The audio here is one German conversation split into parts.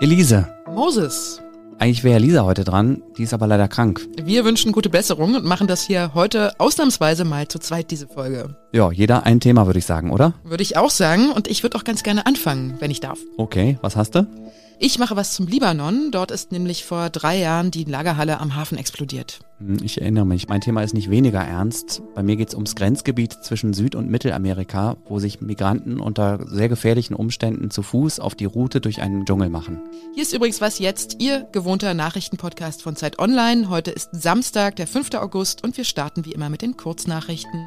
Elise. Moses. Eigentlich wäre Lisa heute dran, die ist aber leider krank. Wir wünschen gute Besserung und machen das hier heute ausnahmsweise mal zu zweit, diese Folge. Ja, jeder ein Thema, würde ich sagen, oder? Würde ich auch sagen und ich würde auch ganz gerne anfangen, wenn ich darf. Okay, was hast du? Ich mache was zum Libanon. Dort ist nämlich vor drei Jahren die Lagerhalle am Hafen explodiert. Hm, ich erinnere mich, mein Thema ist nicht weniger ernst. Bei mir geht es ums Grenzgebiet zwischen Süd- und Mittelamerika, wo sich Migranten unter sehr gefährlichen Umständen zu Fuß auf die Route durch einen Dschungel machen. Hier ist übrigens was jetzt, Ihr gewohnter Nachrichtenpodcast von Zeit Online. Heute ist Samstag, der 5. August und wir starten wie immer mit den Kurznachrichten.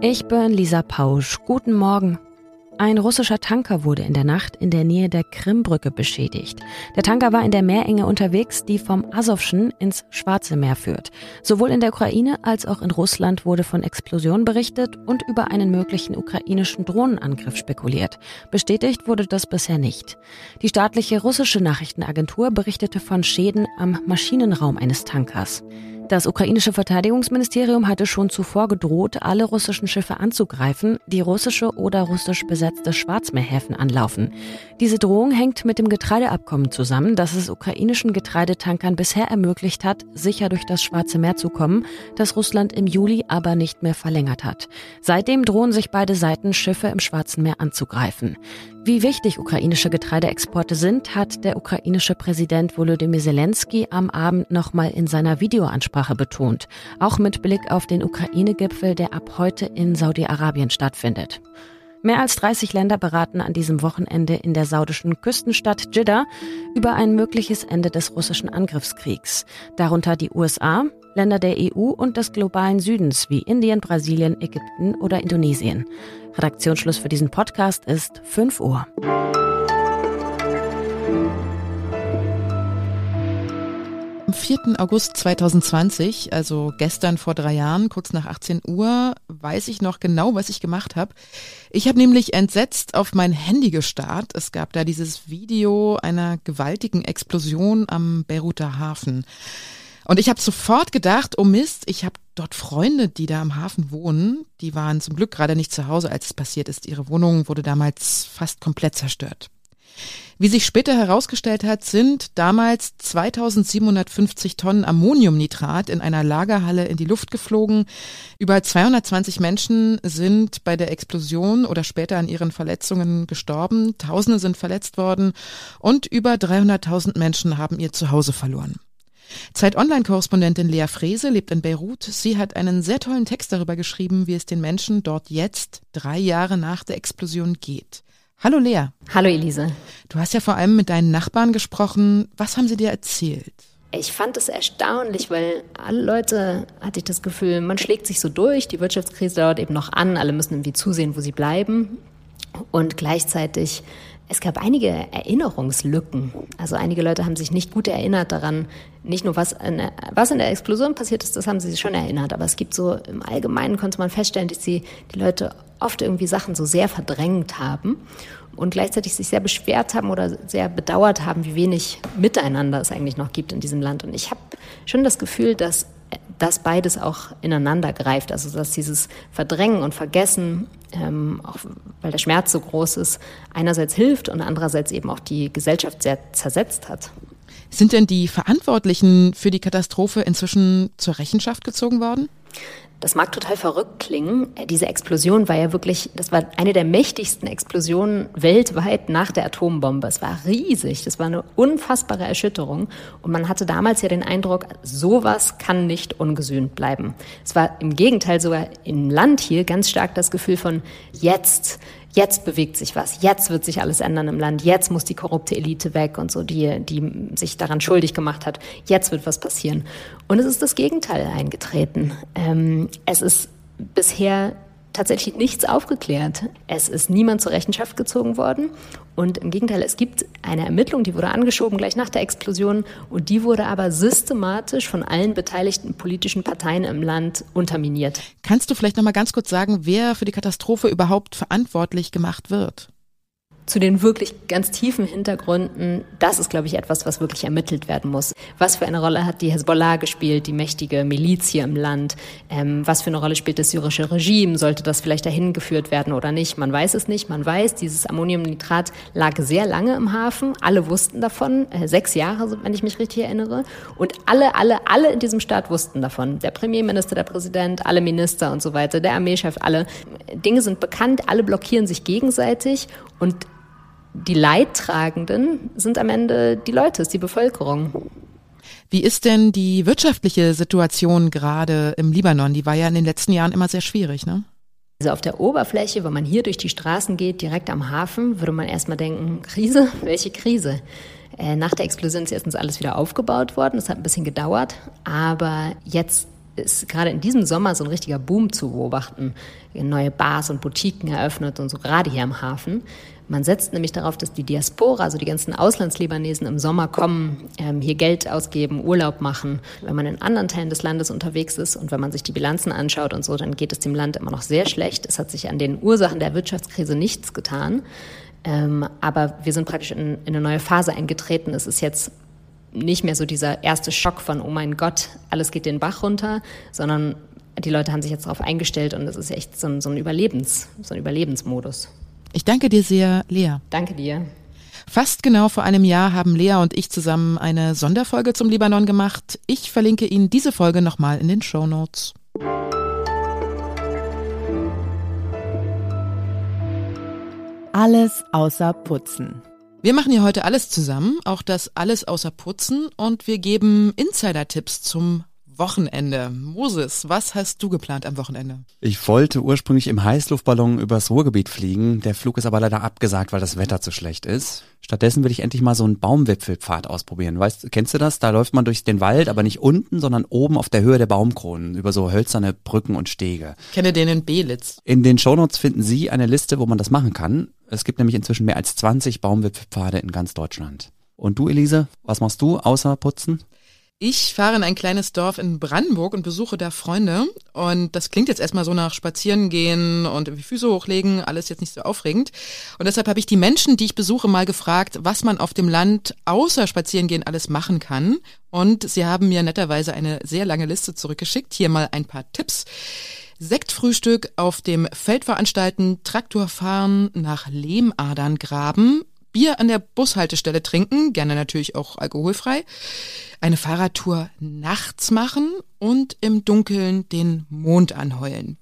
Ich bin Lisa Pausch. Guten Morgen. Ein russischer Tanker wurde in der Nacht in der Nähe der Krimbrücke beschädigt. Der Tanker war in der Meerenge unterwegs, die vom Asowschen ins Schwarze Meer führt. Sowohl in der Ukraine als auch in Russland wurde von Explosionen berichtet und über einen möglichen ukrainischen Drohnenangriff spekuliert. Bestätigt wurde das bisher nicht. Die staatliche russische Nachrichtenagentur berichtete von Schäden am Maschinenraum eines Tankers. Das ukrainische Verteidigungsministerium hatte schon zuvor gedroht, alle russischen Schiffe anzugreifen, die russische oder russisch besetzte Schwarzmeerhäfen anlaufen. Diese Drohung hängt mit dem Getreideabkommen zusammen, das es ukrainischen Getreidetankern bisher ermöglicht hat, sicher durch das Schwarze Meer zu kommen, das Russland im Juli aber nicht mehr verlängert hat. Seitdem drohen sich beide Seiten, Schiffe im Schwarzen Meer anzugreifen. Wie wichtig ukrainische Getreideexporte sind, hat der ukrainische Präsident Volodymyr Zelensky am Abend nochmal in seiner Videoansprache betont, auch mit Blick auf den Ukraine-Gipfel, der ab heute in Saudi-Arabien stattfindet. Mehr als 30 Länder beraten an diesem Wochenende in der saudischen Küstenstadt Jeddah über ein mögliches Ende des russischen Angriffskriegs, darunter die USA, Länder der EU und des globalen Südens wie Indien, Brasilien, Ägypten oder Indonesien. Redaktionsschluss für diesen Podcast ist 5 Uhr. Am 4. August 2020, also gestern vor drei Jahren, kurz nach 18 Uhr, weiß ich noch genau, was ich gemacht habe. Ich habe nämlich entsetzt auf mein Handy gestarrt. Es gab da dieses Video einer gewaltigen Explosion am Beiruter Hafen. Und ich habe sofort gedacht, oh Mist, ich habe dort Freunde, die da am Hafen wohnen. Die waren zum Glück gerade nicht zu Hause, als es passiert ist. Ihre Wohnung wurde damals fast komplett zerstört. Wie sich später herausgestellt hat, sind damals 2750 Tonnen Ammoniumnitrat in einer Lagerhalle in die Luft geflogen. Über 220 Menschen sind bei der Explosion oder später an ihren Verletzungen gestorben. Tausende sind verletzt worden und über 300.000 Menschen haben ihr Zuhause verloren. Zeit Online-Korrespondentin Lea Frese lebt in Beirut. Sie hat einen sehr tollen Text darüber geschrieben, wie es den Menschen dort jetzt, drei Jahre nach der Explosion, geht. Hallo Lea. Hallo Elise. Du hast ja vor allem mit deinen Nachbarn gesprochen. Was haben sie dir erzählt? Ich fand es erstaunlich, weil alle Leute, hatte ich das Gefühl, man schlägt sich so durch, die Wirtschaftskrise dauert eben noch an, alle müssen irgendwie zusehen, wo sie bleiben. Und gleichzeitig es gab einige Erinnerungslücken. Also einige Leute haben sich nicht gut erinnert daran, nicht nur was in, der, was in der Explosion passiert ist, das haben sie sich schon erinnert, aber es gibt so im Allgemeinen konnte man feststellen, dass die, die Leute oft irgendwie Sachen so sehr verdrängt haben und gleichzeitig sich sehr beschwert haben oder sehr bedauert haben, wie wenig Miteinander es eigentlich noch gibt in diesem Land. Und ich habe schon das Gefühl, dass das beides auch ineinander greift. Also dass dieses Verdrängen und Vergessen, ähm, auch weil der Schmerz so groß ist, einerseits hilft und andererseits eben auch die Gesellschaft sehr zersetzt hat. Sind denn die Verantwortlichen für die Katastrophe inzwischen zur Rechenschaft gezogen worden? Das mag total verrückt klingen. Diese Explosion war ja wirklich, das war eine der mächtigsten Explosionen weltweit nach der Atombombe. Es war riesig. Das war eine unfassbare Erschütterung. Und man hatte damals ja den Eindruck, sowas kann nicht ungesühnt bleiben. Es war im Gegenteil sogar im Land hier ganz stark das Gefühl von jetzt, jetzt bewegt sich was, jetzt wird sich alles ändern im Land, jetzt muss die korrupte Elite weg und so, die, die sich daran schuldig gemacht hat, jetzt wird was passieren. Und es ist das Gegenteil eingetreten. Ähm, es ist bisher tatsächlich nichts aufgeklärt. Es ist niemand zur Rechenschaft gezogen worden. Und im Gegenteil, es gibt eine Ermittlung, die wurde angeschoben gleich nach der Explosion und die wurde aber systematisch von allen beteiligten politischen Parteien im Land unterminiert. Kannst du vielleicht noch mal ganz kurz sagen, wer für die Katastrophe überhaupt verantwortlich gemacht wird? Zu den wirklich ganz tiefen Hintergründen, das ist, glaube ich, etwas, was wirklich ermittelt werden muss. Was für eine Rolle hat die Hezbollah gespielt, die mächtige Miliz hier im Land? Ähm, was für eine Rolle spielt das syrische Regime? Sollte das vielleicht dahin geführt werden oder nicht? Man weiß es nicht. Man weiß, dieses Ammoniumnitrat lag sehr lange im Hafen. Alle wussten davon, äh, sechs Jahre, wenn ich mich richtig erinnere. Und alle, alle, alle in diesem Staat wussten davon. Der Premierminister, der Präsident, alle Minister und so weiter, der Armeechef, alle. Dinge sind bekannt, alle blockieren sich gegenseitig und die Leidtragenden sind am Ende die Leute, ist die Bevölkerung. Wie ist denn die wirtschaftliche Situation gerade im Libanon? Die war ja in den letzten Jahren immer sehr schwierig, ne? Also auf der Oberfläche, wenn man hier durch die Straßen geht, direkt am Hafen, würde man erstmal denken, Krise? Welche Krise? Äh, nach der Explosion ist erstens alles wieder aufgebaut worden. Das hat ein bisschen gedauert. Aber jetzt ist gerade in diesem Sommer so ein richtiger Boom zu beobachten. Neue Bars und Boutiquen eröffnet und so gerade hier am Hafen. Man setzt nämlich darauf, dass die Diaspora, also die ganzen Auslandslibanesen im Sommer kommen, ähm, hier Geld ausgeben, Urlaub machen. Wenn man in anderen Teilen des Landes unterwegs ist und wenn man sich die Bilanzen anschaut und so, dann geht es dem Land immer noch sehr schlecht. Es hat sich an den Ursachen der Wirtschaftskrise nichts getan. Ähm, aber wir sind praktisch in, in eine neue Phase eingetreten. Es ist jetzt nicht mehr so dieser erste Schock von, oh mein Gott, alles geht den Bach runter, sondern die Leute haben sich jetzt darauf eingestellt und es ist echt so ein, so ein Überlebens, so ein Überlebensmodus. Ich danke dir sehr, Lea. Danke dir. Fast genau vor einem Jahr haben Lea und ich zusammen eine Sonderfolge zum Libanon gemacht. Ich verlinke Ihnen diese Folge nochmal in den Show Notes. Alles außer Putzen. Wir machen hier heute alles zusammen, auch das alles außer Putzen und wir geben Insider-Tipps zum Wochenende. Moses, was hast du geplant am Wochenende? Ich wollte ursprünglich im Heißluftballon übers Ruhrgebiet fliegen. Der Flug ist aber leider abgesagt, weil das Wetter zu schlecht ist. Stattdessen will ich endlich mal so einen Baumwipfelpfad ausprobieren. Weißt, kennst du das? Da läuft man durch den Wald, aber nicht unten, sondern oben auf der Höhe der Baumkronen, über so hölzerne Brücken und Stege. Ich kenne den in Belitz. In den Shownotes finden Sie eine Liste, wo man das machen kann. Es gibt nämlich inzwischen mehr als 20 Baumwipfelpfade in ganz Deutschland. Und du, Elise, was machst du außer putzen? Ich fahre in ein kleines Dorf in Brandenburg und besuche da Freunde. Und das klingt jetzt erstmal so nach Spazieren gehen und irgendwie Füße hochlegen, alles jetzt nicht so aufregend. Und deshalb habe ich die Menschen, die ich besuche, mal gefragt, was man auf dem Land außer Spazierengehen alles machen kann. Und sie haben mir netterweise eine sehr lange Liste zurückgeschickt. Hier mal ein paar Tipps. Sektfrühstück auf dem Feld veranstalten, Traktor fahren, nach Lehmadern graben, Bier an der Bushaltestelle trinken, gerne natürlich auch alkoholfrei, eine Fahrradtour nachts machen und im Dunkeln den Mond anheulen.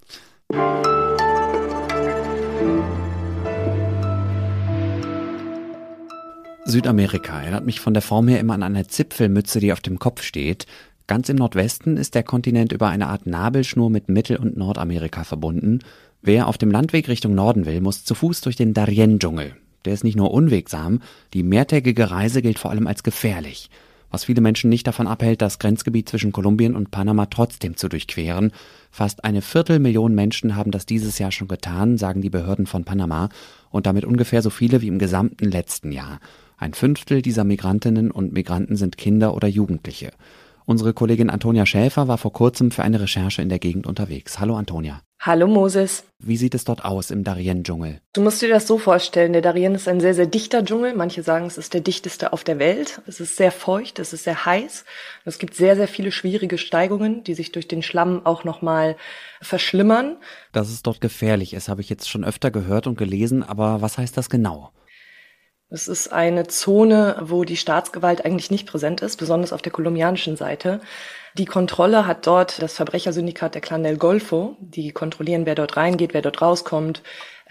Südamerika erinnert mich von der Form her immer an eine Zipfelmütze, die auf dem Kopf steht. Ganz im Nordwesten ist der Kontinent über eine Art Nabelschnur mit Mittel- und Nordamerika verbunden. Wer auf dem Landweg Richtung Norden will, muss zu Fuß durch den Darien-Dschungel. Der ist nicht nur unwegsam, die mehrtägige Reise gilt vor allem als gefährlich, was viele Menschen nicht davon abhält, das Grenzgebiet zwischen Kolumbien und Panama trotzdem zu durchqueren. Fast eine Viertelmillion Menschen haben das dieses Jahr schon getan, sagen die Behörden von Panama, und damit ungefähr so viele wie im gesamten letzten Jahr. Ein Fünftel dieser Migrantinnen und Migranten sind Kinder oder Jugendliche. Unsere Kollegin Antonia Schäfer war vor kurzem für eine Recherche in der Gegend unterwegs. Hallo Antonia. Hallo Moses. Wie sieht es dort aus im Darien-Dschungel? Du musst dir das so vorstellen, der Darien ist ein sehr, sehr dichter Dschungel. Manche sagen, es ist der dichteste auf der Welt. Es ist sehr feucht, es ist sehr heiß. Es gibt sehr, sehr viele schwierige Steigungen, die sich durch den Schlamm auch nochmal verschlimmern. Dass es dort gefährlich ist, habe ich jetzt schon öfter gehört und gelesen, aber was heißt das genau? Es ist eine Zone, wo die Staatsgewalt eigentlich nicht präsent ist, besonders auf der kolumbianischen Seite. Die Kontrolle hat dort das Verbrechersyndikat der Clan del Golfo. Die kontrollieren, wer dort reingeht, wer dort rauskommt.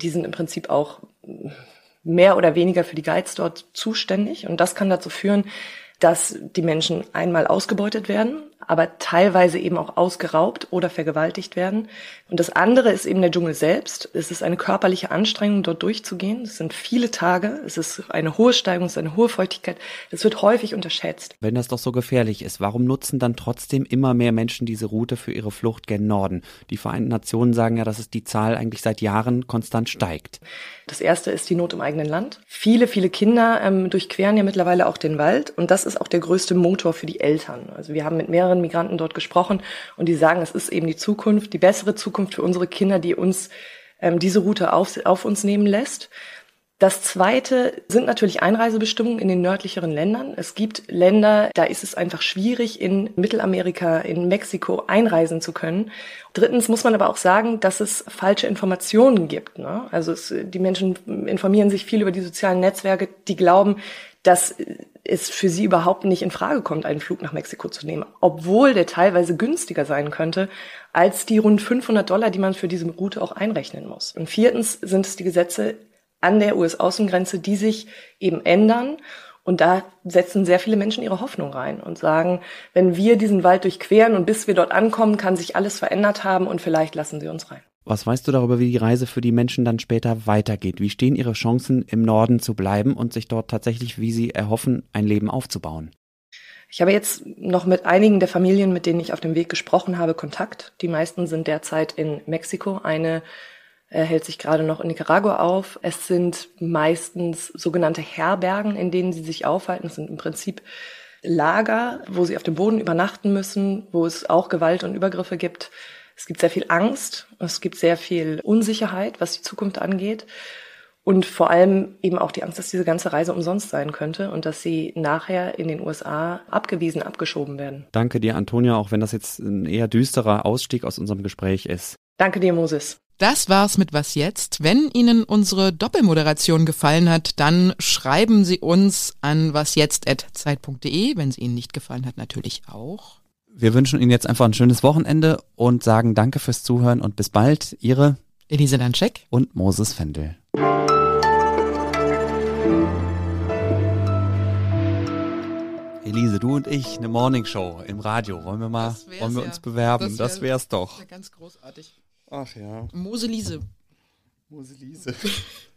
Die sind im Prinzip auch mehr oder weniger für die Guides dort zuständig. Und das kann dazu führen, dass die Menschen einmal ausgebeutet werden, aber teilweise eben auch ausgeraubt oder vergewaltigt werden. Und das andere ist eben der Dschungel selbst. Es ist eine körperliche Anstrengung, dort durchzugehen. Es sind viele Tage. Es ist eine hohe Steigung, es ist eine hohe Feuchtigkeit. Das wird häufig unterschätzt. Wenn das doch so gefährlich ist, warum nutzen dann trotzdem immer mehr Menschen diese Route für ihre Flucht gen Norden? Die Vereinten Nationen sagen ja, dass es die Zahl eigentlich seit Jahren konstant steigt. Das erste ist die Not im eigenen Land. Viele, viele Kinder ähm, durchqueren ja mittlerweile auch den Wald. Und das ist auch der größte Motor für die Eltern. Also wir haben mit mehreren Migranten dort gesprochen und die sagen, es ist eben die Zukunft, die bessere Zukunft für unsere Kinder, die uns ähm, diese Route auf, auf uns nehmen lässt. Das zweite sind natürlich Einreisebestimmungen in den nördlicheren Ländern. Es gibt Länder, da ist es einfach schwierig, in Mittelamerika, in Mexiko einreisen zu können. Drittens muss man aber auch sagen, dass es falsche Informationen gibt. Ne? Also es, die Menschen informieren sich viel über die sozialen Netzwerke, die glauben, dass es für sie überhaupt nicht in Frage kommt, einen Flug nach Mexiko zu nehmen, obwohl der teilweise günstiger sein könnte als die rund 500 Dollar, die man für diese Route auch einrechnen muss. Und viertens sind es die Gesetze an der US-Außengrenze, die sich eben ändern. Und da setzen sehr viele Menschen ihre Hoffnung rein und sagen, wenn wir diesen Wald durchqueren und bis wir dort ankommen, kann sich alles verändert haben und vielleicht lassen sie uns rein. Was weißt du darüber, wie die Reise für die Menschen dann später weitergeht? Wie stehen ihre Chancen, im Norden zu bleiben und sich dort tatsächlich, wie sie erhoffen, ein Leben aufzubauen? Ich habe jetzt noch mit einigen der Familien, mit denen ich auf dem Weg gesprochen habe, Kontakt. Die meisten sind derzeit in Mexiko. Eine er hält sich gerade noch in Nicaragua auf. Es sind meistens sogenannte Herbergen, in denen sie sich aufhalten. Es sind im Prinzip Lager, wo sie auf dem Boden übernachten müssen, wo es auch Gewalt und Übergriffe gibt. Es gibt sehr viel Angst, es gibt sehr viel Unsicherheit, was die Zukunft angeht. Und vor allem eben auch die Angst, dass diese ganze Reise umsonst sein könnte und dass sie nachher in den USA abgewiesen, abgeschoben werden. Danke dir, Antonia, auch wenn das jetzt ein eher düsterer Ausstieg aus unserem Gespräch ist. Danke dir, Moses. Das war's mit Was jetzt. Wenn Ihnen unsere Doppelmoderation gefallen hat, dann schreiben Sie uns an wasjetzt.zeit.de. Wenn sie Ihnen nicht gefallen hat, natürlich auch. Wir wünschen Ihnen jetzt einfach ein schönes Wochenende und sagen Danke fürs Zuhören und bis bald. Ihre Elise Danczek und Moses Fendel. Elise, du und ich, eine Morningshow im Radio. Wollen wir mal, wollen wir uns bewerben? Das, wär, das wär's doch. Ganz großartig. Ach ja. Moseliese. Moseliese.